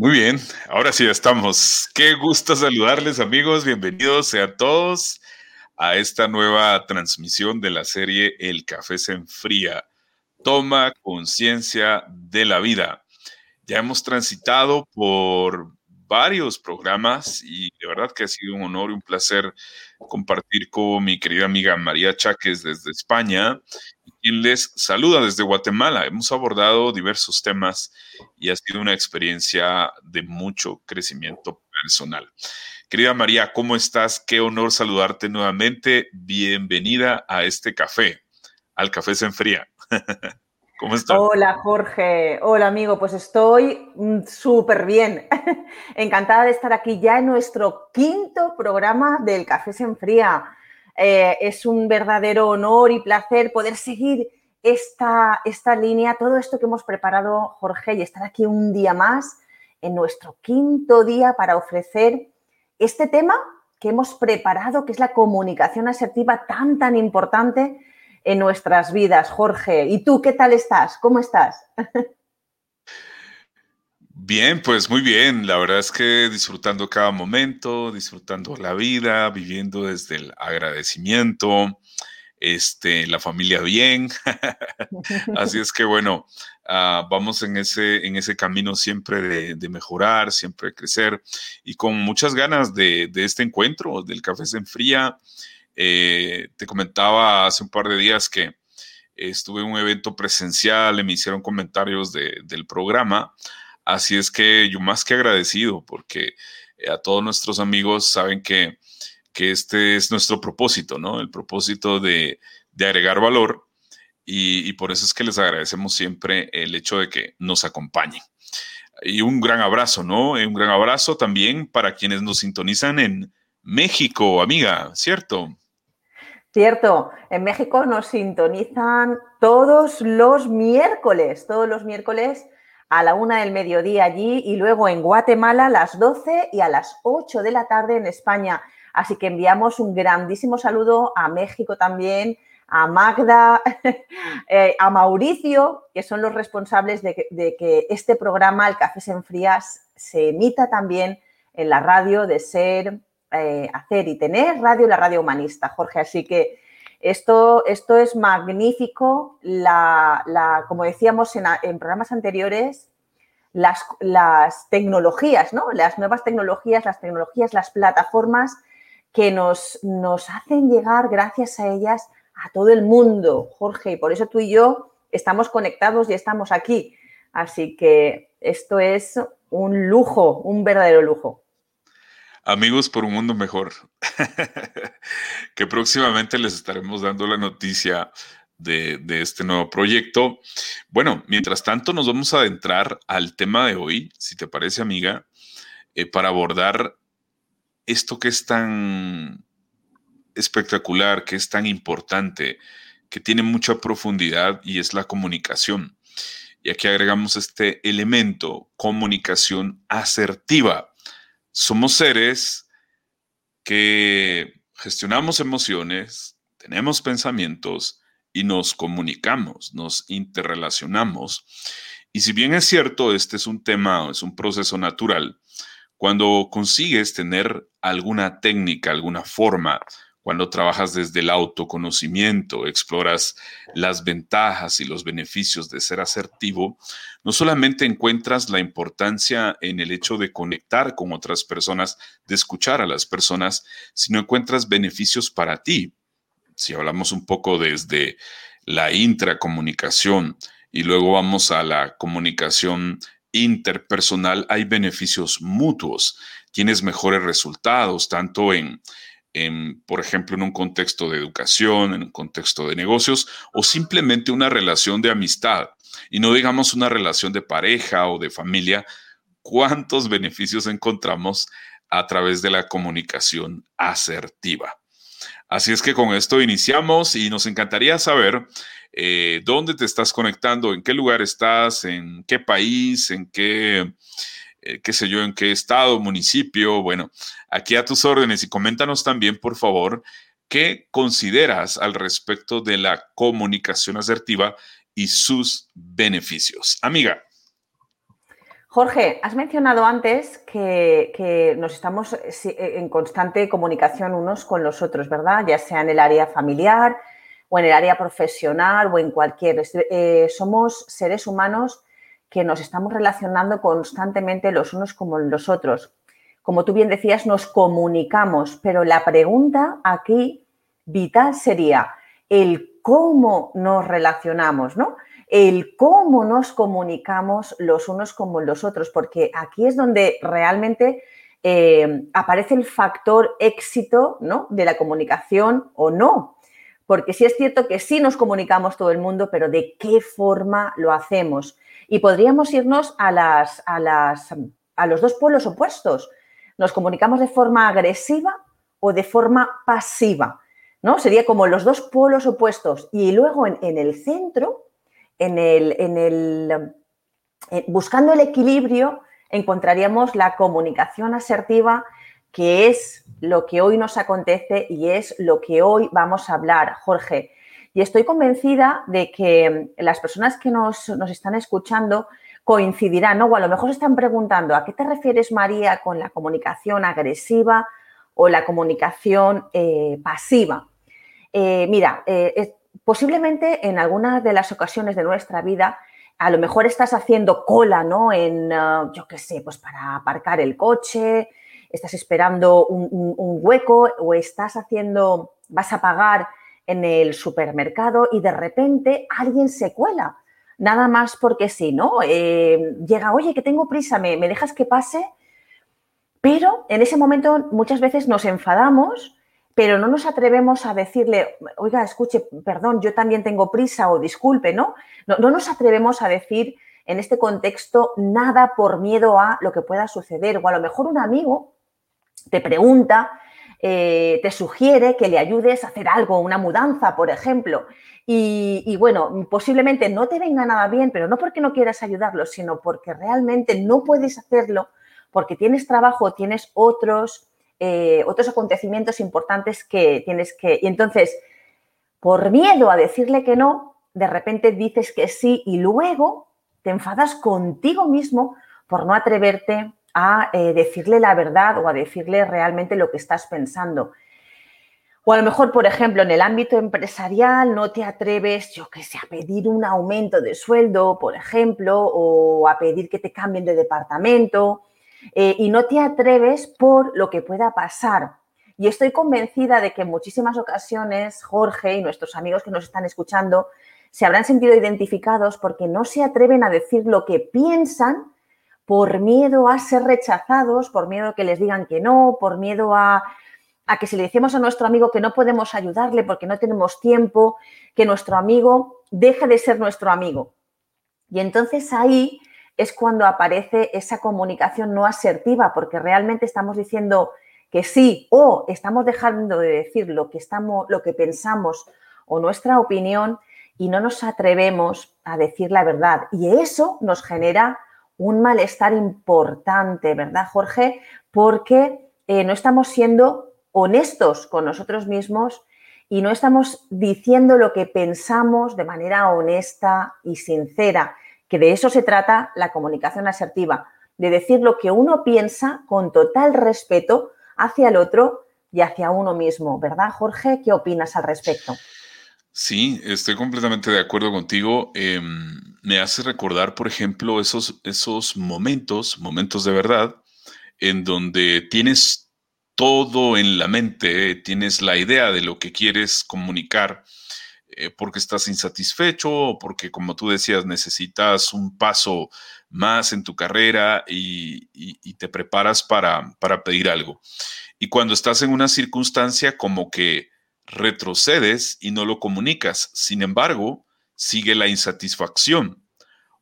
Muy bien, ahora sí estamos. Qué gusto saludarles amigos, bienvenidos sean todos a esta nueva transmisión de la serie El café se enfría. Toma conciencia de la vida. Ya hemos transitado por varios programas y de verdad que ha sido un honor y un placer compartir con mi querida amiga María Cháquez desde España, quien les saluda desde Guatemala. Hemos abordado diversos temas y ha sido una experiencia de mucho crecimiento personal. Querida María, ¿cómo estás? Qué honor saludarte nuevamente. Bienvenida a este café, al Café Se Enfría. ¿Cómo estás? Hola Jorge, hola amigo, pues estoy mm, súper bien. Encantada de estar aquí ya en nuestro quinto programa del Café se enfría. Eh, es un verdadero honor y placer poder seguir esta, esta línea, todo esto que hemos preparado Jorge y estar aquí un día más en nuestro quinto día para ofrecer este tema que hemos preparado, que es la comunicación asertiva tan, tan importante en nuestras vidas, Jorge. ¿Y tú qué tal estás? ¿Cómo estás? Bien, pues muy bien. La verdad es que disfrutando cada momento, disfrutando la vida, viviendo desde el agradecimiento, este, la familia bien. Así es que bueno, ah, vamos en ese, en ese camino siempre de, mejorar, siempre de crecer y con muchas ganas de, de este encuentro, del café se enfría eh, te comentaba hace un par de días que estuve en un evento presencial, me hicieron comentarios del programa, así es que yo más que agradecido porque eh, a todos nuestros amigos saben que, este es nuestro propósito, ¿no? El propósito de, agregar valor y, y, por eso es que les agradecemos siempre el hecho de que nos acompañen. Y un gran abrazo, ¿no? Un gran abrazo también para quienes nos sintonizan en México, amiga, ¿cierto? Cierto, en México nos sintonizan todos los miércoles, todos los miércoles a la una del mediodía allí y luego en Guatemala a las 12 y a las 8 de la tarde en España. Así que enviamos un grandísimo saludo a México también, a Magda, eh, a Mauricio, que son los responsables de que, este programa, El Café se enfrías, se emita también en la radio de Ser eh, hacer y tener radio, la radio humanista, Jorge. Así que esto, esto es magnífico. La, como decíamos en, programas anteriores, las, las, tecnologías, ¿no? Las nuevas tecnologías, las tecnologías, las plataformas que nos, nos hacen llegar, gracias a ellas, a todo el mundo, Jorge. Y por eso tú y yo estamos conectados y estamos aquí. Así que esto es un lujo, un verdadero lujo. Amigos por un mundo mejor, que próximamente les estaremos dando la noticia de, este nuevo proyecto. Bueno, mientras tanto nos vamos a adentrar al tema de hoy, si te parece amiga, eh, para abordar esto que es tan espectacular, que es tan importante, que tiene mucha profundidad y es la comunicación. Y aquí agregamos este elemento, comunicación asertiva somos seres que gestionamos emociones, tenemos pensamientos y nos comunicamos, nos interrelacionamos. Y si bien es cierto, este es un tema, es un proceso natural, cuando consigues tener alguna técnica, alguna forma, cuando trabajas desde el autoconocimiento, exploras las ventajas y los beneficios de ser asertivo, no solamente encuentras la importancia en el hecho de conectar con otras personas, de escuchar a las personas, sino encuentras beneficios para ti. Si hablamos un poco desde la intracomunicación y luego vamos a la comunicación interpersonal, hay beneficios mutuos. Tienes mejores resultados, tanto en por ejemplo, en un contexto de educación, en un contexto de negocios o simplemente una relación de amistad y no digamos una relación de pareja o de familia, ¿cuántos beneficios encontramos a través de la comunicación asertiva? Así es que con esto iniciamos y nos encantaría saber eh, dónde te estás conectando, en qué lugar estás, en qué país, en qué eh, qué sé yo, en qué estado, municipio. Bueno, aquí a tus órdenes y coméntanos también, por favor, qué consideras al respecto de la comunicación asertiva y sus beneficios. Amiga. Jorge, has mencionado antes que, nos estamos en constante comunicación unos con los otros, ¿verdad? Ya sea en el área familiar o en el área profesional o en cualquier. Eh, somos seres humanos que nos estamos relacionando constantemente los unos con los otros. Como tú bien decías, nos comunicamos, pero la pregunta aquí vital sería el cómo nos relacionamos, ¿no? el cómo nos comunicamos los unos con los otros, porque aquí es donde realmente eh, aparece el factor éxito ¿no? de la comunicación o no. Porque sí es cierto que sí nos comunicamos todo el mundo, pero ¿de qué forma lo hacemos? Y podríamos irnos a, las, a, las, a los dos pueblos opuestos. ¿Nos comunicamos de forma agresiva o de forma pasiva? ¿no? Sería como los dos pueblos opuestos. Y luego en, en el centro en el, en el, eh, buscando el equilibrio, encontraríamos la comunicación asertiva, que es lo que hoy nos acontece y es lo que hoy vamos a hablar, Jorge. Y estoy convencida de que las personas que nos, están escuchando coincidirán, ¿no? O a lo mejor están preguntando, ¿a qué te refieres, María, con la comunicación agresiva o la comunicación eh, pasiva? Eh, mira, posiblemente en algunas de las ocasiones de nuestra vida, a lo mejor estás haciendo cola, ¿no? En, yo qué sé, pues para aparcar el coche, estás esperando un, hueco o estás haciendo, vas a pagar en el supermercado y de repente alguien se cuela, nada más porque sí, ¿no? Eh, llega, oye, que tengo prisa, ¿me, ¿me dejas que pase? Pero en ese momento muchas veces nos enfadamos pero no nos atrevemos a decirle, oiga, escuche, perdón, yo también tengo prisa o disculpe, ¿no? No, nos atrevemos a decir en este contexto nada por miedo a lo que pueda suceder. O a lo mejor un amigo te pregunta, eh, te sugiere que le ayudes a hacer algo, una mudanza, por ejemplo. Y, bueno, posiblemente no te venga nada bien, pero no porque no quieras ayudarlo, sino porque realmente no puedes hacerlo, porque tienes trabajo, tienes otros eh, otros acontecimientos importantes que tienes que... Y entonces, por miedo a decirle que no, de repente dices que sí y luego te enfadas contigo mismo por no atreverte a eh, decirle la verdad o a decirle realmente lo que estás pensando. O a lo mejor, por ejemplo, en el ámbito empresarial no te atreves, yo qué sé, a pedir un aumento de sueldo, por ejemplo, o a pedir que te cambien de departamento, eh, y no te atreves por lo que pueda pasar. Y estoy convencida de que en muchísimas ocasiones Jorge y nuestros amigos que nos están escuchando se habrán sentido identificados porque no se atreven a decir lo que piensan por miedo a ser rechazados, por miedo a que les digan que no, por miedo a, a que si le decimos a nuestro amigo que no podemos ayudarle porque no tenemos tiempo, que nuestro amigo deje de ser nuestro amigo. Y entonces ahí es cuando aparece esa comunicación no asertiva, porque realmente estamos diciendo que sí o estamos dejando de decir lo que, estamos, lo que pensamos o nuestra opinión y no nos atrevemos a decir la verdad. Y eso nos genera un malestar importante, ¿verdad, Jorge? Porque eh, no estamos siendo honestos con nosotros mismos y no estamos diciendo lo que pensamos de manera honesta y sincera que de eso se trata la comunicación asertiva, de decir lo que uno piensa con total respeto hacia el otro y hacia uno mismo, ¿verdad, Jorge? ¿Qué opinas al respecto? Sí, estoy completamente de acuerdo contigo. Em, me hace recordar, por ejemplo, esos, esos momentos, momentos de verdad, en donde tienes todo en la mente, tienes la idea de lo que quieres comunicar eh, porque estás insatisfecho o porque, como tú decías, necesitas un paso más en tu carrera y, te preparas para, para pedir algo. Y cuando estás en una circunstancia como que retrocedes y no lo comunicas, sin embargo, sigue la insatisfacción.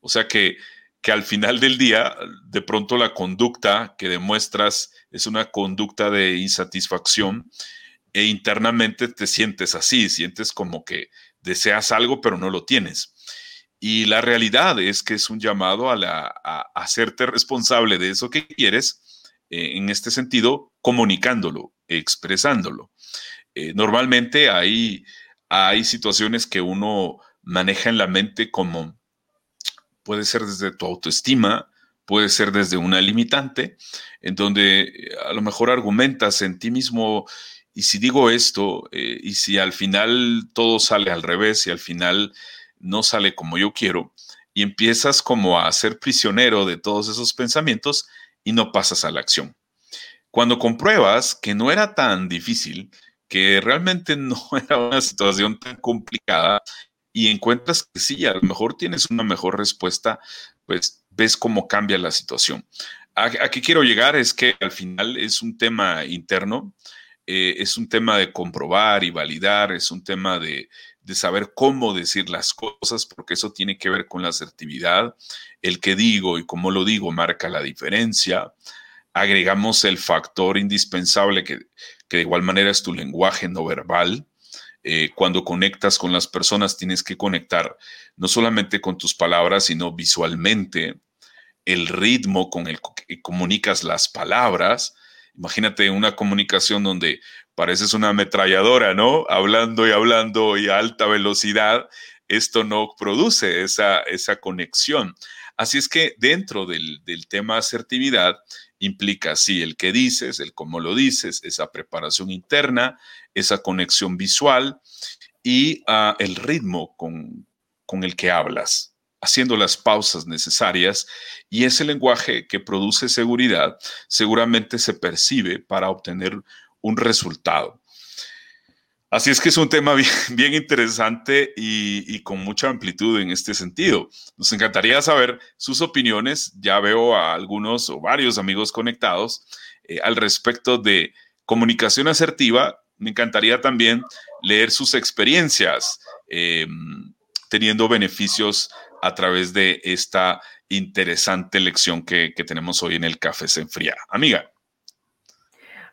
O sea que, que al final del día, de pronto la conducta que demuestras es una conducta de insatisfacción e internamente te sientes así, sientes como que deseas algo pero no lo tienes. Y la realidad es que es un llamado a, la, hacerte responsable de eso que quieres, eh, en este sentido, comunicándolo, expresándolo. Eh, normalmente hay, hay situaciones que uno maneja en la mente como puede ser desde tu autoestima, puede ser desde una limitante, en donde eh, a lo mejor argumentas en ti mismo, y si digo esto, eh, y si al final todo sale al revés, y al final no sale como yo quiero, y empiezas como a ser prisionero de todos esos pensamientos y no pasas a la acción. Cuando compruebas que no era tan difícil, que realmente no era una situación tan complicada y encuentras que sí, a lo mejor tienes una mejor respuesta, pues ves cómo cambia la situación. A, qué quiero llegar es que al final es un tema interno, eh, es un tema de comprobar y validar, es un tema de, de saber cómo decir las cosas, porque eso tiene que ver con la asertividad. El que digo y cómo lo digo marca la diferencia. Agregamos el factor indispensable que, que de igual manera es tu lenguaje no verbal. Eh, cuando conectas con las personas tienes que conectar no solamente con tus palabras, sino visualmente, el ritmo con el que comunicas las palabras. Imagínate una comunicación donde pareces una ametralladora, ¿no? Hablando y hablando y a alta velocidad, esto no produce esa, esa conexión. Así es que dentro del, del tema asertividad implica, sí, el que dices, el cómo lo dices, esa preparación interna, esa conexión visual y ah, el ritmo con, con el que hablas, haciendo las pausas necesarias y ese lenguaje que produce seguridad seguramente se percibe para obtener un resultado. Así es que es un tema bien, interesante y, con mucha amplitud en este sentido. Nos encantaría saber sus opiniones. Ya veo a algunos o varios amigos conectados eh, al respecto de comunicación asertiva. Me encantaría también leer sus experiencias em, teniendo beneficios a través de esta interesante lección que, que tenemos hoy en el Café Se Enfría. Amiga.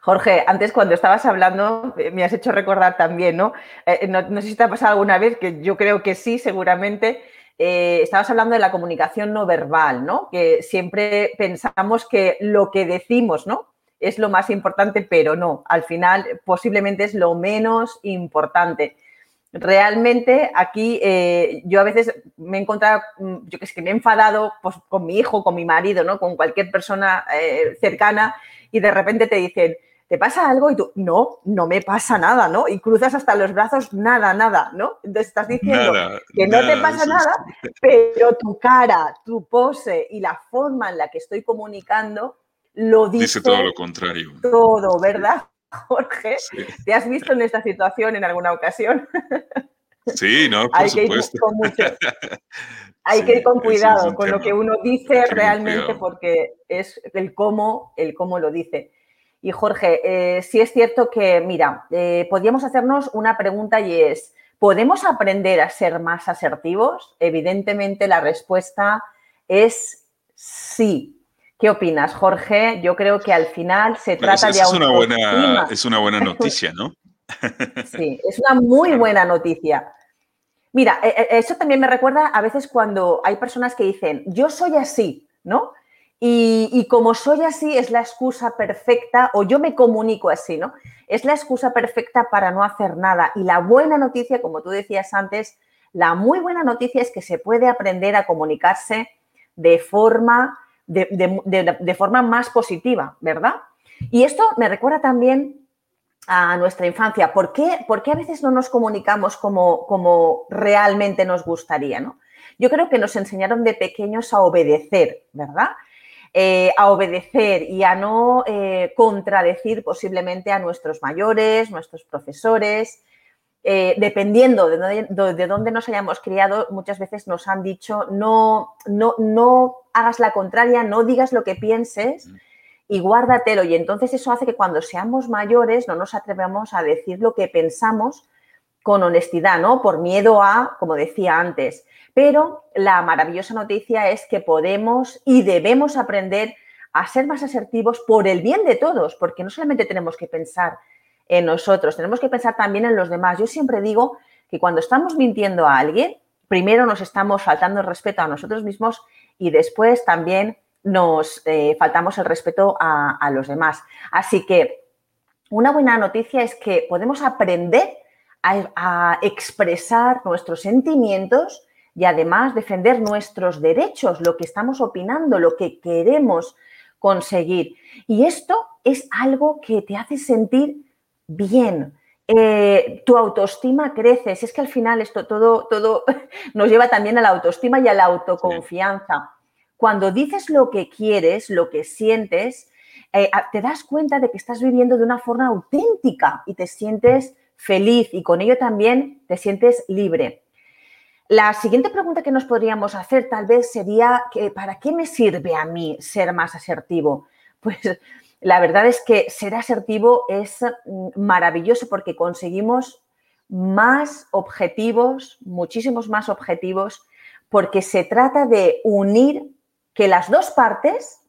Jorge, antes cuando estabas hablando eh, me has hecho recordar también, ¿no? Eh, no, sé si te ha pasado alguna vez, que yo creo que sí, seguramente. Eh, estabas hablando de la comunicación no verbal, ¿no? Que siempre pensamos que lo que decimos, ¿no? Es lo más importante, pero no. Al final, posiblemente es lo menos importante. Realmente aquí yo a veces me he encontrado, mm, yo que sé, que me he enfadado pues, con mi hijo, con mi marido, ¿no? Con cualquier persona cercana y de repente te dicen, ¿te pasa algo? Y tú, no, no me pasa nada, ¿no? Y cruzas hasta los brazos, nada, nada, ¿no? Entonces estás diciendo que no te pasa nada, pero tu cara, tu pose y la forma en la que estoy comunicando lo dice, dice todo lo contrario. Todo, ¿verdad, Jorge? ¿Te has visto en esta situación en alguna ocasión? Sí, no, por hay Que ir con mucho, hay que ir con cuidado con lo que uno dice realmente porque es el cómo, el cómo lo dice. Y Jorge, eh, sí es cierto que, mira, eh, podríamos hacernos una pregunta y es, ¿podemos aprender a ser más asertivos? Evidentemente la respuesta es sí. ¿Qué opinas, Jorge? Yo creo que al final se trata de es una buena Es una buena noticia, ¿no? sí, es una muy buena noticia. Mira, eh, eso también me recuerda a veces cuando hay personas que dicen, yo soy así, ¿no? Y, como soy así, es la excusa perfecta, o yo me comunico así, ¿no? Es la excusa perfecta para no hacer nada. Y la buena noticia, como tú decías antes, la muy buena noticia es que se puede aprender a comunicarse de forma, de, forma más positiva, ¿verdad? Y esto me recuerda también a nuestra infancia. ¿Por qué, ¿Por qué a veces no nos comunicamos como, como realmente nos gustaría, ¿no? Yo creo que nos enseñaron de pequeños a obedecer, ¿verdad? Eh, a obedecer y a no eh, contradecir posiblemente a nuestros mayores, nuestros profesores. Eh, dependiendo de dónde, nos hayamos criado, muchas veces nos han dicho no, no, no hagas la contraria, no digas lo que pienses y guárdatelo. Y entonces eso hace que cuando seamos mayores no nos atrevamos a decir lo que pensamos con honestidad, ¿no? Por miedo a, como decía antes, pero la maravillosa noticia es que podemos y debemos aprender a ser más asertivos por el bien de todos, porque no solamente tenemos que pensar en nosotros, tenemos que pensar también en los demás. Yo siempre digo que cuando estamos mintiendo a alguien, primero nos estamos faltando el respeto a nosotros mismos y después también nos eh, faltamos el respeto a, los demás. Así que una buena noticia es que podemos aprender a expresar nuestros sentimientos y además defender nuestros derechos, lo que estamos opinando, lo que queremos conseguir. Y esto es algo que te hace sentir bien. Eh, tu autoestima crece. Si es que al final esto todo, todo nos lleva también a la autoestima y a la autoconfianza. Cuando dices lo que quieres, lo que sientes, eh, te das cuenta de que estás viviendo de una forma auténtica y te sientes feliz y con ello también te sientes libre. La siguiente pregunta que nos podríamos hacer tal vez sería, ¿para qué me sirve a mí ser más asertivo? Pues la verdad es que ser asertivo es mm, maravilloso porque conseguimos más objetivos, muchísimos más objetivos, porque se trata de unir que las dos partes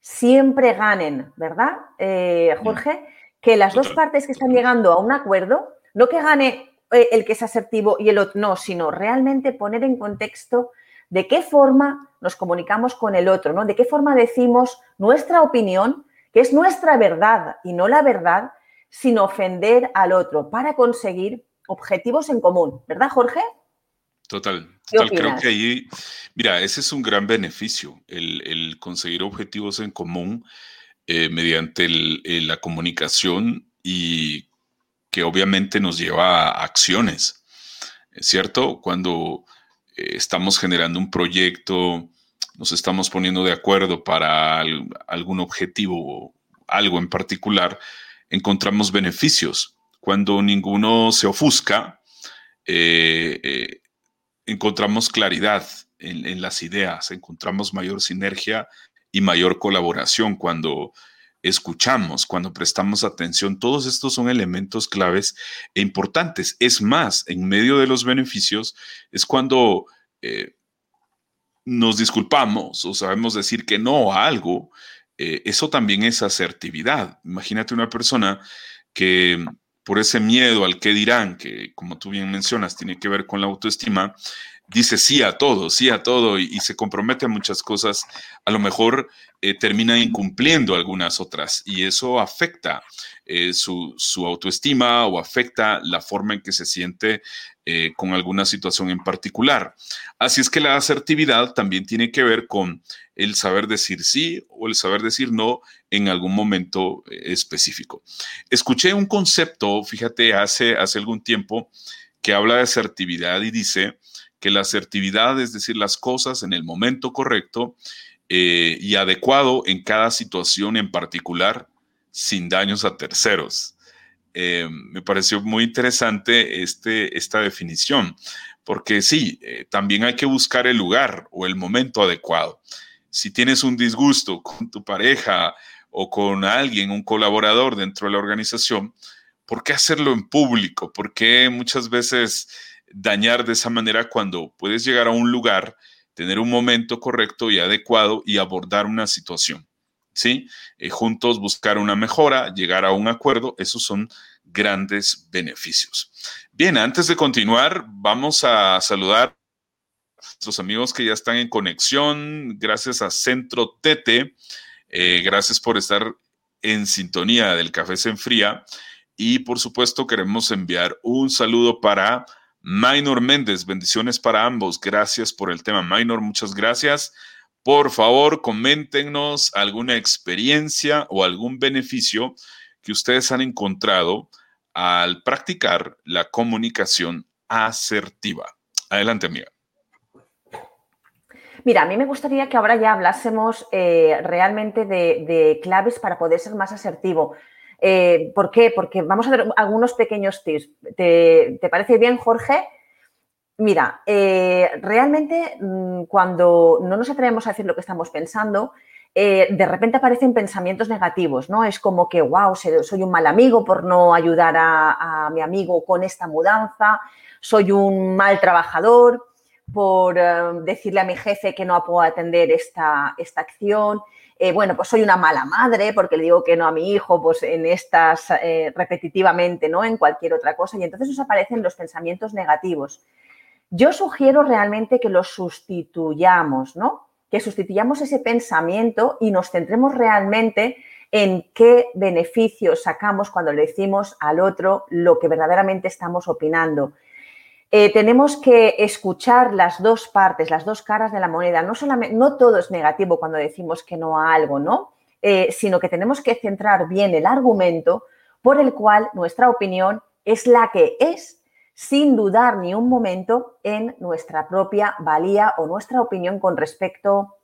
siempre ganen, ¿verdad, eh, Jorge? Que las dos partes que están llegando a un acuerdo, no que gane eh, el que es asertivo y el otro no, sino realmente poner en contexto de qué forma nos comunicamos con el otro, ¿no? De qué forma decimos nuestra opinión, que es nuestra verdad y no la verdad, sin ofender al otro, para conseguir objetivos en común, ¿verdad, Jorge? Total, total. Creo que ahí, mira, ese es un gran beneficio, el, conseguir objetivos en común eh, mediante la comunicación y que obviamente nos lleva a acciones, ¿cierto? Cuando eh, estamos generando un proyecto, nos estamos poniendo de acuerdo para algún objetivo, algo en particular, encontramos beneficios. Cuando ninguno se ofusca, eh, eh, encontramos claridad en, las ideas, encontramos mayor sinergia y mayor colaboración cuando escuchamos, cuando prestamos atención, todos estos son elementos claves e importantes. Es más, en medio de los beneficios es cuando eh, nos disculpamos o sabemos decir que no a algo. Eh, eso también es asertividad. Imagínate una persona que por ese miedo al que dirán, que como tú bien mencionas, tiene que ver con la autoestima, dice sí a todo, sí a todo y, se compromete a muchas cosas, a lo mejor eh, termina incumpliendo algunas otras y eso afecta eh, su, autoestima o afecta la forma en que se siente eh, con alguna situación en particular. Así es que la asertividad también tiene que ver con el saber decir sí o el saber decir no en algún momento específico. Escuché un concepto, fíjate, hace, hace algún tiempo que habla de asertividad y dice, que la asertividad, es decir, las cosas en el momento correcto eh, y adecuado en cada situación en particular, sin daños a terceros. Eh, me pareció muy interesante este, esta definición, porque sí, eh, también hay que buscar el lugar o el momento adecuado. Si tienes un disgusto con tu pareja o con alguien, un colaborador dentro de la organización, ¿por qué hacerlo en público? ¿Por qué muchas veces dañar de esa manera cuando puedes llegar a un lugar, tener un momento correcto y adecuado y abordar una situación. ¿Sí? Eh, juntos buscar una mejora, llegar a un acuerdo, esos son grandes beneficios. Bien, antes de continuar, vamos a saludar a nuestros amigos que ya están en conexión. Gracias a Centro Tete. Eh, gracias por estar en sintonía del Café Se Enfría. Y por supuesto, queremos enviar un saludo para Minor Méndez, bendiciones para ambos. Gracias por el tema. Minor, muchas gracias. Por favor, coméntenos alguna experiencia o algún beneficio que ustedes han encontrado al practicar la comunicación asertiva. Adelante, amiga. Mira, a mí me gustaría que ahora ya hablásemos eh, realmente de, claves para poder ser más asertivo. Eh, ¿Por qué? Porque vamos a ver algunos pequeños tips. ¿Te, parece bien, Jorge? Mira, eh, realmente mm, cuando no nos atrevemos a decir lo que estamos pensando, eh, de repente aparecen pensamientos negativos, ¿no? Es como que, wow, soy un mal amigo por no ayudar a, mi amigo con esta mudanza, soy un mal trabajador por decirle a mi jefe que no puedo atender esta, esta acción. Eh, bueno, pues soy una mala madre porque le digo que no a mi hijo, pues en estas eh, repetitivamente, ¿no? En cualquier otra cosa. Y entonces os aparecen los pensamientos negativos. Yo sugiero realmente que los sustituyamos, ¿no? Que sustituyamos ese pensamiento y nos centremos realmente en qué beneficios sacamos cuando le decimos al otro lo que verdaderamente estamos opinando. Eh, tenemos que escuchar las dos partes, las dos caras de la moneda. No, solamente, no todo es negativo cuando decimos que no a algo, ¿no? Eh, sino que tenemos que centrar bien el argumento por el cual nuestra opinión es la que es, sin dudar ni un momento en nuestra propia valía o nuestra opinión con respecto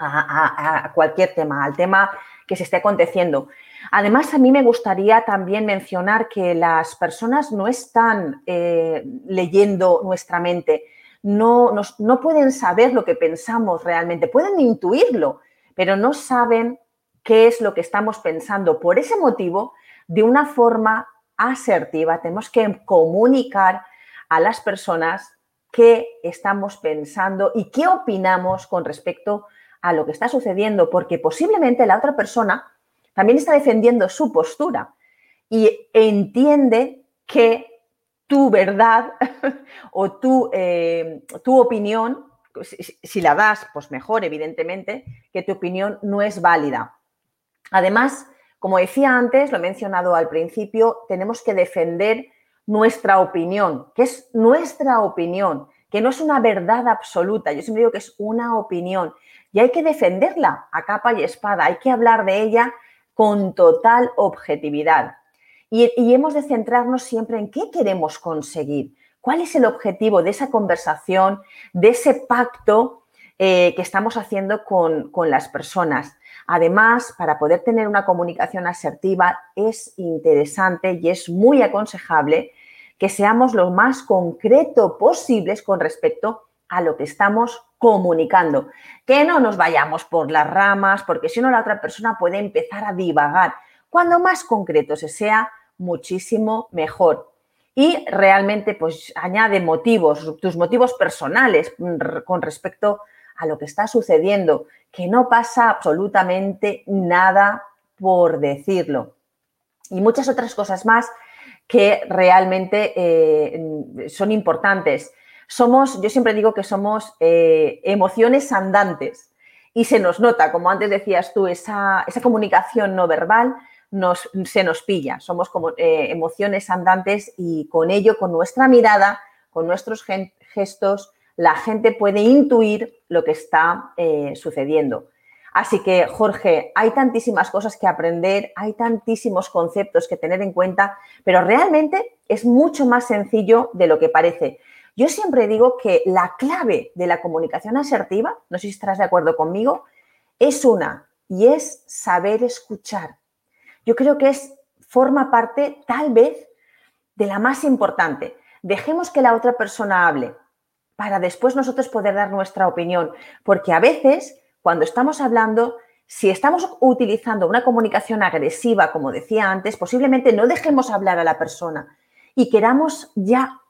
a, cualquier tema, al tema que se esté aconteciendo. Además, a mí me gustaría también mencionar que las personas no están eh, leyendo nuestra mente, no, no pueden saber lo que pensamos realmente, pueden intuirlo, pero no saben qué es lo que estamos pensando. Por ese motivo, de una forma asertiva, tenemos que comunicar a las personas qué estamos pensando y qué opinamos con respecto a lo que está sucediendo, porque posiblemente la otra persona también está defendiendo su postura y entiende que tu verdad o tu, eh, tu opinión, si, si la das, pues mejor, evidentemente, que tu opinión no es válida. Además, como decía antes, lo he mencionado al principio, tenemos que defender nuestra opinión, que es nuestra opinión, que no es una verdad absoluta. Yo siempre digo que es una opinión y hay que defenderla a capa y espada, hay que hablar de ella con total objetividad. Y, hemos de centrarnos siempre en qué queremos conseguir, cuál es el objetivo de esa conversación, de ese pacto eh, que estamos haciendo con, con las personas. Además, para poder tener una comunicación asertiva es interesante y es muy aconsejable que seamos lo más concreto posibles con respecto a lo que estamos comunicando. Que no nos vayamos por las ramas, porque si no la otra persona puede empezar a divagar. Cuando más concreto se sea, muchísimo mejor. Y realmente, pues añade motivos, tus motivos personales con respecto a lo que está sucediendo, que no pasa absolutamente nada por decirlo. Y muchas otras cosas más que realmente eh, son importantes. Somos, yo siempre digo que somos eh, emociones andantes y se nos nota, como antes decías tú, esa, comunicación no verbal nos, se nos pilla. Somos como eh, emociones andantes y con ello, con nuestra mirada, con nuestros gestos, la gente puede intuir lo que está sucediendo. Así que, Jorge, hay tantísimas cosas que aprender, hay tantísimos conceptos que tener en cuenta, pero realmente es mucho más sencillo de lo que parece. Yo siempre digo que la clave de la comunicación asertiva, no sé si estarás de acuerdo conmigo, es una y es saber escuchar. Yo creo que es forma parte tal vez de la más importante. Dejemos que la otra persona hable para después nosotros poder dar nuestra opinión. Porque a veces, cuando estamos hablando, si estamos utilizando una comunicación agresiva, como decía antes, posiblemente no dejemos hablar a la persona y queramos ya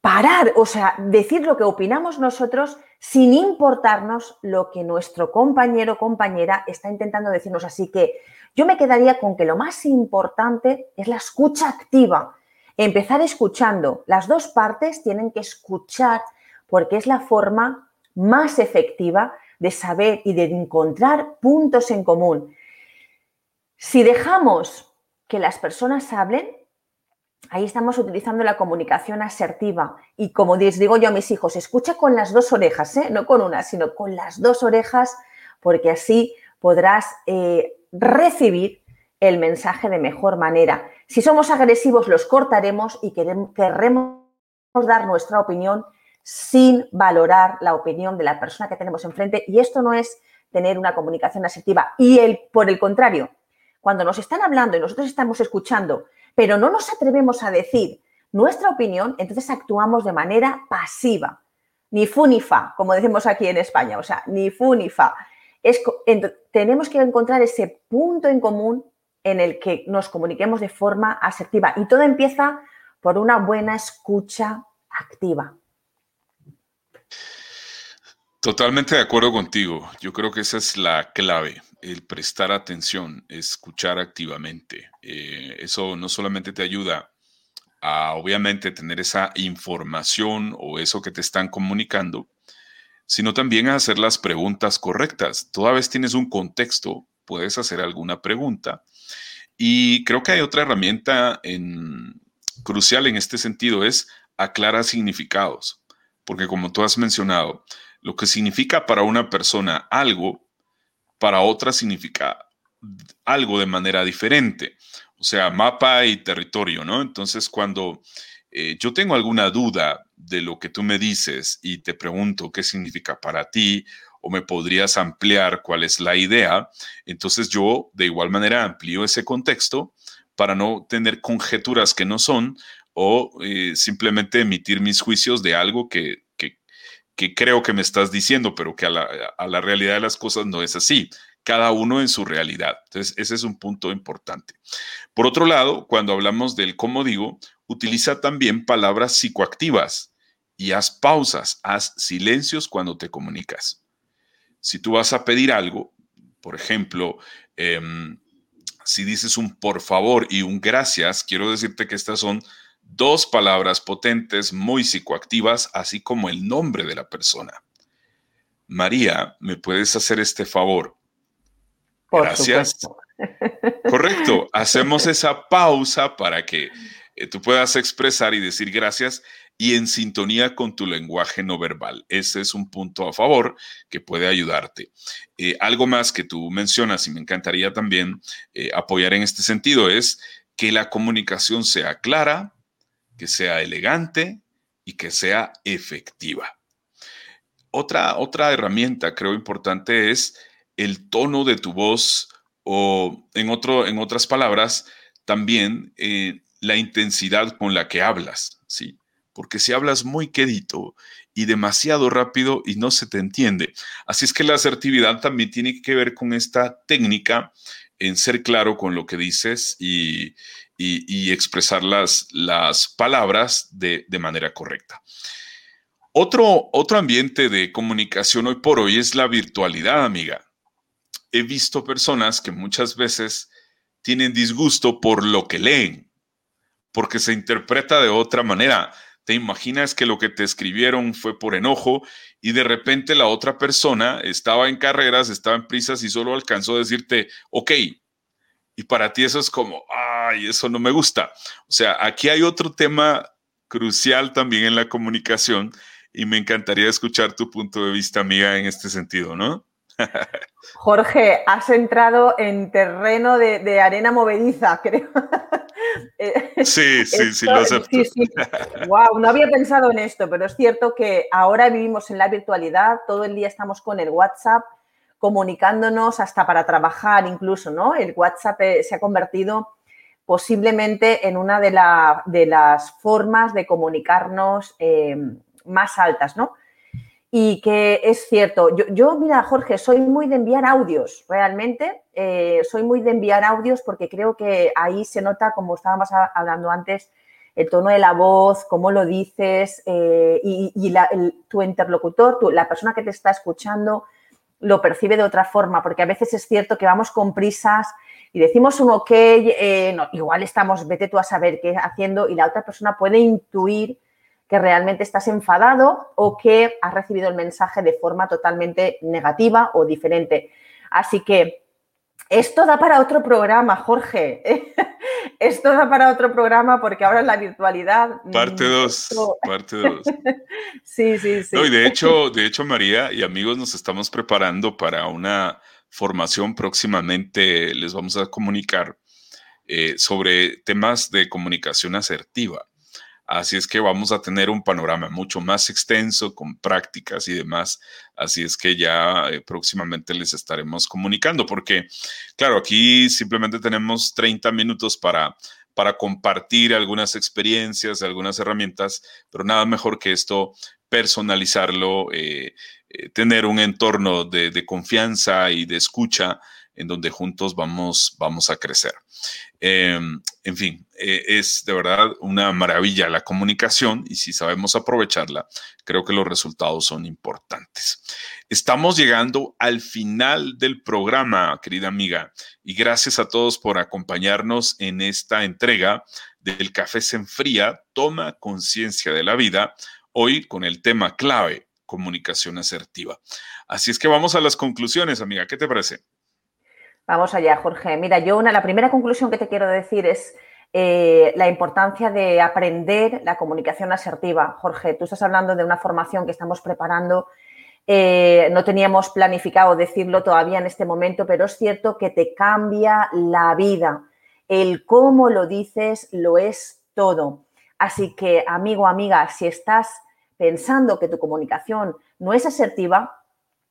parar, o sea, decir lo que opinamos nosotros sin importarnos lo que nuestro compañero o compañera está intentando decirnos. Así que yo me quedaría con que lo más importante es la escucha activa Empezar escuchando. Las dos partes tienen que escuchar porque es la forma más efectiva de saber y de encontrar puntos en común. Si dejamos que las personas hablen, ahí estamos utilizando la comunicación asertiva. Y como les digo yo a mis hijos, escucha con las dos orejas, ¿eh? no con una, sino con las dos orejas, porque así podrás eh, recibir el mensaje de mejor manera. Si somos agresivos, los cortaremos y queremos, querremos dar nuestra opinión sin valorar la opinión de la persona que tenemos enfrente. Y esto no es tener una comunicación asertiva. Y el, por el contrario, cuando nos están hablando y nosotros estamos escuchando, pero no nos atrevemos a decir nuestra opinión, entonces actuamos de manera pasiva. Ni fu ni fa, como decimos aquí en España. O sea, ni fu ni fa. Tenemos que encontrar ese punto en común en el que nos comuniquemos de forma asertiva. Y todo empieza por una buena escucha activa. Totalmente de acuerdo contigo. Yo creo que esa es la clave, el prestar atención, escuchar activamente. Eh, eso no solamente te ayuda a, obviamente, tener esa información o eso que te están comunicando, sino también a hacer las preguntas correctas. Toda vez tienes un contexto, puedes hacer alguna pregunta y creo que hay otra herramienta en, crucial en este sentido es aclarar significados, porque como tú has mencionado, lo que significa para una persona algo, para otra significa algo de manera diferente. O sea, mapa y territorio, ¿no? Entonces, cuando eh, yo tengo alguna duda de lo que tú me dices y te pregunto qué significa para ti o me podrías ampliar cuál es la idea, entonces yo de igual manera amplío ese contexto para no tener conjeturas que no son o eh, simplemente emitir mis juicios de algo que, que, creo que me estás diciendo, pero que a la, a la realidad de las cosas no es así cada uno en su realidad. Entonces, ese es un punto importante. Por otro lado, cuando hablamos del cómo digo, utiliza también palabras psicoactivas y haz pausas, haz silencios cuando te comunicas. Si tú vas a pedir algo, por ejemplo, em, si dices un por favor y un gracias, quiero decirte que estas son dos palabras potentes, muy psicoactivas, así como el nombre de la persona. María, ¿me puedes hacer este favor? Gracias. Correcto. Hacemos esa pausa para que eh, tú puedas expresar y decir gracias y en sintonía con tu lenguaje no verbal. Ese es un punto a favor que puede ayudarte. Eh, algo más que tú mencionas y me encantaría también eh, apoyar en este sentido es que la comunicación sea clara, que sea elegante y que sea efectiva. Otra, otra herramienta creo importante es el tono de tu voz o en, otro, en otras palabras, también eh, la intensidad con la que hablas, ¿sí? Porque si hablas muy quedito y demasiado rápido y no se te entiende. Así es que la asertividad también tiene que ver con esta técnica en ser claro con lo que dices y, expresar las, las palabras de, de manera correcta. Otro, otro ambiente de comunicación hoy por hoy es la virtualidad, amiga he visto personas que muchas veces tienen disgusto por lo que leen, porque se interpreta de otra manera. Te imaginas que lo que te escribieron fue por enojo y de repente la otra persona estaba en carreras, estaba en prisas y solo alcanzó a decirte, ok. Y para ti eso es como, ay, eso no me gusta. O sea, aquí hay otro tema crucial también en la comunicación y me encantaría escuchar tu punto de vista, amiga, en este sentido, ¿no? Jorge, has entrado en terreno de, arena movediza, creo. Eh, sí, sí, sí, lo acepto. Wow, no había pensado en esto, pero es cierto que ahora vivimos en la virtualidad, todo el día estamos con el WhatsApp, comunicándonos hasta para trabajar incluso, ¿no? El WhatsApp eh, se ha convertido posiblemente en una de, las formas de comunicarnos eh, más altas, ¿no? y que es cierto. Yo, mira, Jorge, soy muy de enviar audios, realmente. Eh, soy muy de enviar audios porque creo que ahí se nota, como estábamos hablando antes, el tono de la voz, cómo lo dices eh, y, tu interlocutor, la persona que te está escuchando, lo percibe de otra forma, porque a veces es cierto que vamos con prisas y decimos un ok, eh, igual estamos, vete tú a saber qué haciendo y la otra persona puede intuir que realmente estás enfadado o que has recibido el mensaje de forma totalmente negativa o diferente. Así que esto da para otro programa, Jorge. Esto da para otro programa porque ahora en la virtualidad. Mm, parte 2. Parte 2. sí, sí, sí. y de hecho, de hecho, María y amigos, nos estamos preparando para una formación próximamente. Les vamos a comunicar eh, sobre temas de comunicación asertiva. Así es que vamos a tener un panorama mucho más extenso con prácticas y demás. Así es que ya eh, próximamente les estaremos comunicando porque, claro, aquí simplemente tenemos 30 minutos para, para compartir algunas experiencias, algunas herramientas, pero nada mejor que esto personalizarlo, eh, eh, tener un entorno de, de confianza y de escucha en donde juntos vamos, vamos a crecer. Em, en fin, eh, es de verdad una maravilla la comunicación y si sabemos aprovecharla, creo que los resultados son importantes. Estamos llegando al final del programa, querida amiga, y gracias a todos por acompañarnos en esta entrega del Café se enfría, toma conciencia de la vida, hoy con el tema clave, comunicación asertiva. Así es que vamos a las conclusiones, amiga, ¿qué te parece? Vamos allá, Jorge. Mira, yo una, la primera conclusión que te quiero decir es eh, la importancia de aprender la comunicación asertiva. Jorge, tú estás hablando de una formación que estamos preparando. Eh, no teníamos planificado decirlo todavía en este momento, pero es cierto que te cambia la vida. El cómo lo dices lo es todo. Así que, amigo, amiga, si estás pensando que tu comunicación no es asertiva,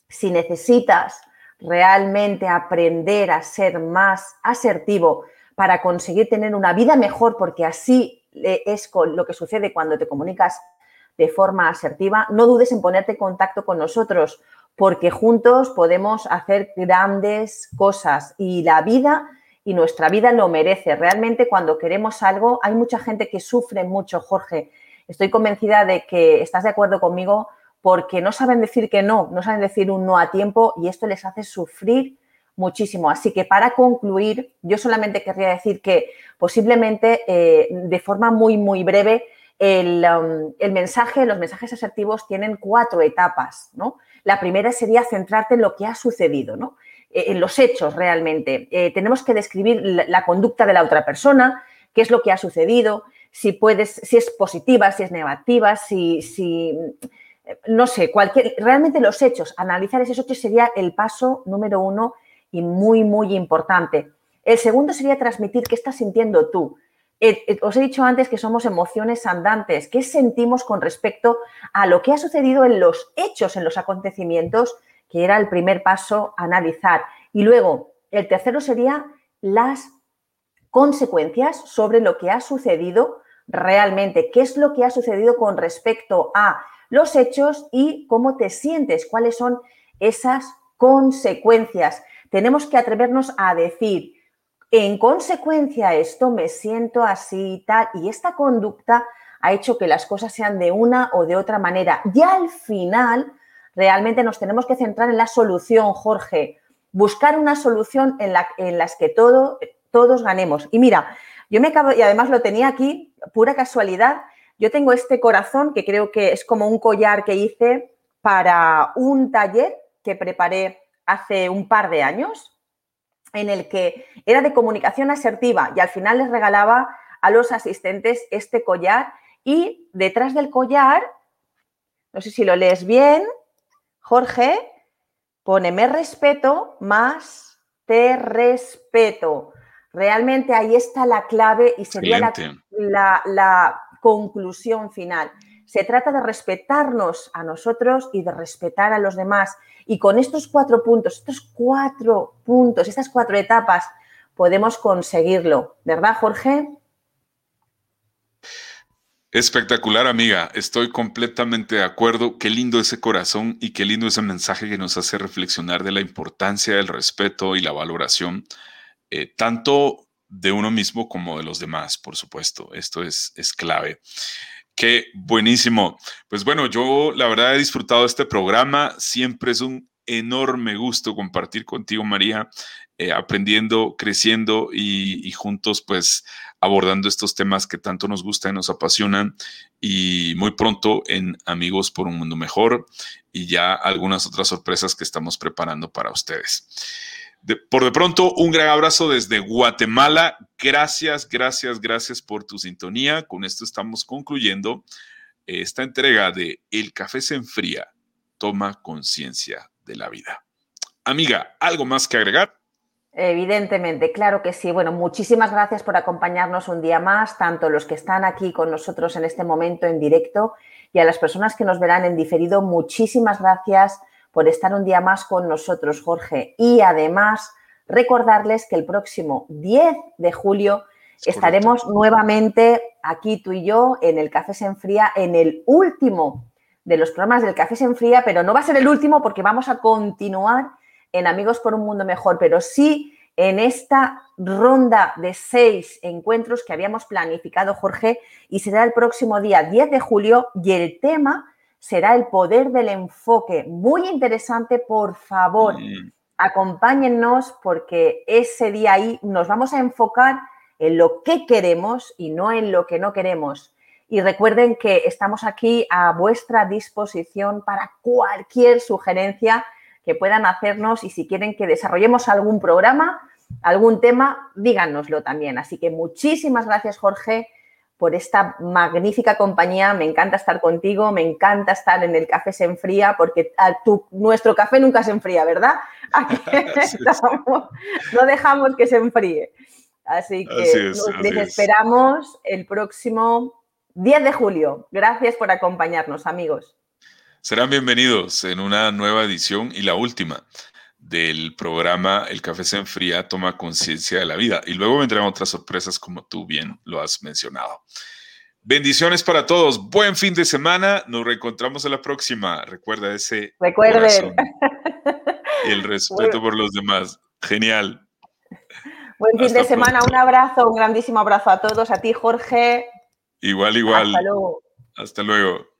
si necesitas realmente aprender a ser más asertivo, para conseguir tener una vida mejor, porque así es lo que sucede cuando te comunicas de forma asertiva, no dudes en ponerte en contacto con nosotros, porque juntos podemos hacer grandes cosas y la vida y nuestra vida lo merece. Realmente cuando queremos algo, hay mucha gente que sufre mucho, Jorge. Estoy convencida de que estás de acuerdo conmigo porque no saben decir que no, no saben decir un no a tiempo y esto les hace sufrir muchísimo. Así que para concluir, yo solamente querría decir que posiblemente eh, de forma muy, muy breve, um, el, mensaje, los mensajes asertivos tienen cuatro etapas, ¿no? La primera sería centrarte en lo que ha sucedido, ¿no? Eh, en los hechos realmente. Eh, tenemos que describir la, conducta de la otra persona, qué es lo que ha sucedido, si puedes, si es positiva, si es negativa, si, si no sé, cualquier, realmente los hechos, analizar esos hechos sería el paso número uno y muy, muy importante. El segundo sería transmitir qué estás sintiendo tú. Eh, eh, os he dicho antes que somos emociones andantes. ¿Qué sentimos con respecto a lo que ha sucedido en los hechos, en los acontecimientos, que era el primer paso analizar? Y luego, el tercero sería las consecuencias sobre lo que ha sucedido realmente. ¿Qué es lo que ha sucedido con respecto a los hechos y cómo te sientes? ¿Cuáles son esas consecuencias? tenemos que atrevernos a decir, en consecuencia esto me siento así y tal, y esta conducta ha hecho que las cosas sean de una o de otra manera. Y al final, realmente nos tenemos que centrar en la solución, Jorge. Buscar una solución en la en las que todo, todos ganemos. Y mira, yo me acabo, y además lo tenía aquí, pura casualidad, yo tengo este corazón que creo que es como un collar que hice para un taller que preparé hace un par de años en el que era de comunicación asertiva y al final les regalaba a los asistentes este collar y detrás del collar, no sé si lo lees bien, Jorge, pone me respeto más te respeto. Realmente ahí está la clave y sería la, la conclusión final. Se trata de respetarnos a nosotros y de respetar a los demás. Y con estos cuatro puntos, estos cuatro puntos, estas cuatro etapas, podemos conseguirlo. ¿Verdad, Jorge? Espectacular, amiga. Estoy completamente de acuerdo. Qué lindo ese corazón y qué lindo ese mensaje que nos hace reflexionar de la importancia del respeto y la valoración, eh, tanto de uno mismo como de los demás, por supuesto. Esto es, es clave. Qué buenísimo. Pues bueno, yo la verdad he disfrutado este programa. Siempre es un enorme gusto compartir contigo, María, eh, aprendiendo, creciendo y, juntos pues abordando estos temas que tanto nos gustan y nos apasionan. Y muy pronto en Amigos por un Mundo Mejor y ya algunas otras sorpresas que estamos preparando para ustedes por de pronto, un gran abrazo desde Guatemala. Gracias, gracias, gracias por tu sintonía. Con esto estamos concluyendo esta entrega de El café se enfría. Toma conciencia de la vida. Amiga, ¿algo más que agregar? Evidentemente, claro que sí. Bueno, muchísimas gracias por acompañarnos un día más, tanto los que están aquí con nosotros en este momento en directo y a las personas que nos verán en diferido. Muchísimas gracias por estar un día más con nosotros, Jorge. Y además, recordarles que el próximo 10 de julio estaremos nuevamente aquí tú y yo en el Café Se Enfría, en el último de los programas del Café Se Enfría, pero no va a ser el último porque vamos a continuar en Amigos por un Mundo Mejor, pero sí en esta ronda de seis encuentros que habíamos planificado, Jorge, y será el próximo día 10 de julio y el tema será el poder del enfoque. Muy interesante, por favor, mm. acompáñennos porque ese día ahí nos vamos a enfocar en lo que queremos y no en lo que no queremos. Y recuerden que estamos aquí a vuestra disposición para cualquier sugerencia que puedan hacernos y si quieren que desarrollemos algún programa, algún tema, díganoslo también. Así que muchísimas gracias, Jorge, por esta magnífica compañía. Me encanta estar contigo, me encanta estar en el café se enfría, porque nuestro café nunca se enfría, ¿verdad? no dejamos que se enfríe. Así que les esperamos el próximo 10 de julio. Gracias por acompañarnos, amigos. Serán bienvenidos en una nueva edición y la última del programa El café se enfría, toma conciencia de la vida. Y luego vendrán otras sorpresas como tú bien lo has mencionado. Bendiciones para todos. Buen fin de semana. Nos reencontramos en la próxima. Recuerda ese Recuerden. y el respeto por los demás. Genial. Buen fin de semana. Un abrazo, un grandísimo abrazo a todos. A ti, Jorge. Igual, igual. Hasta luego. Hasta luego.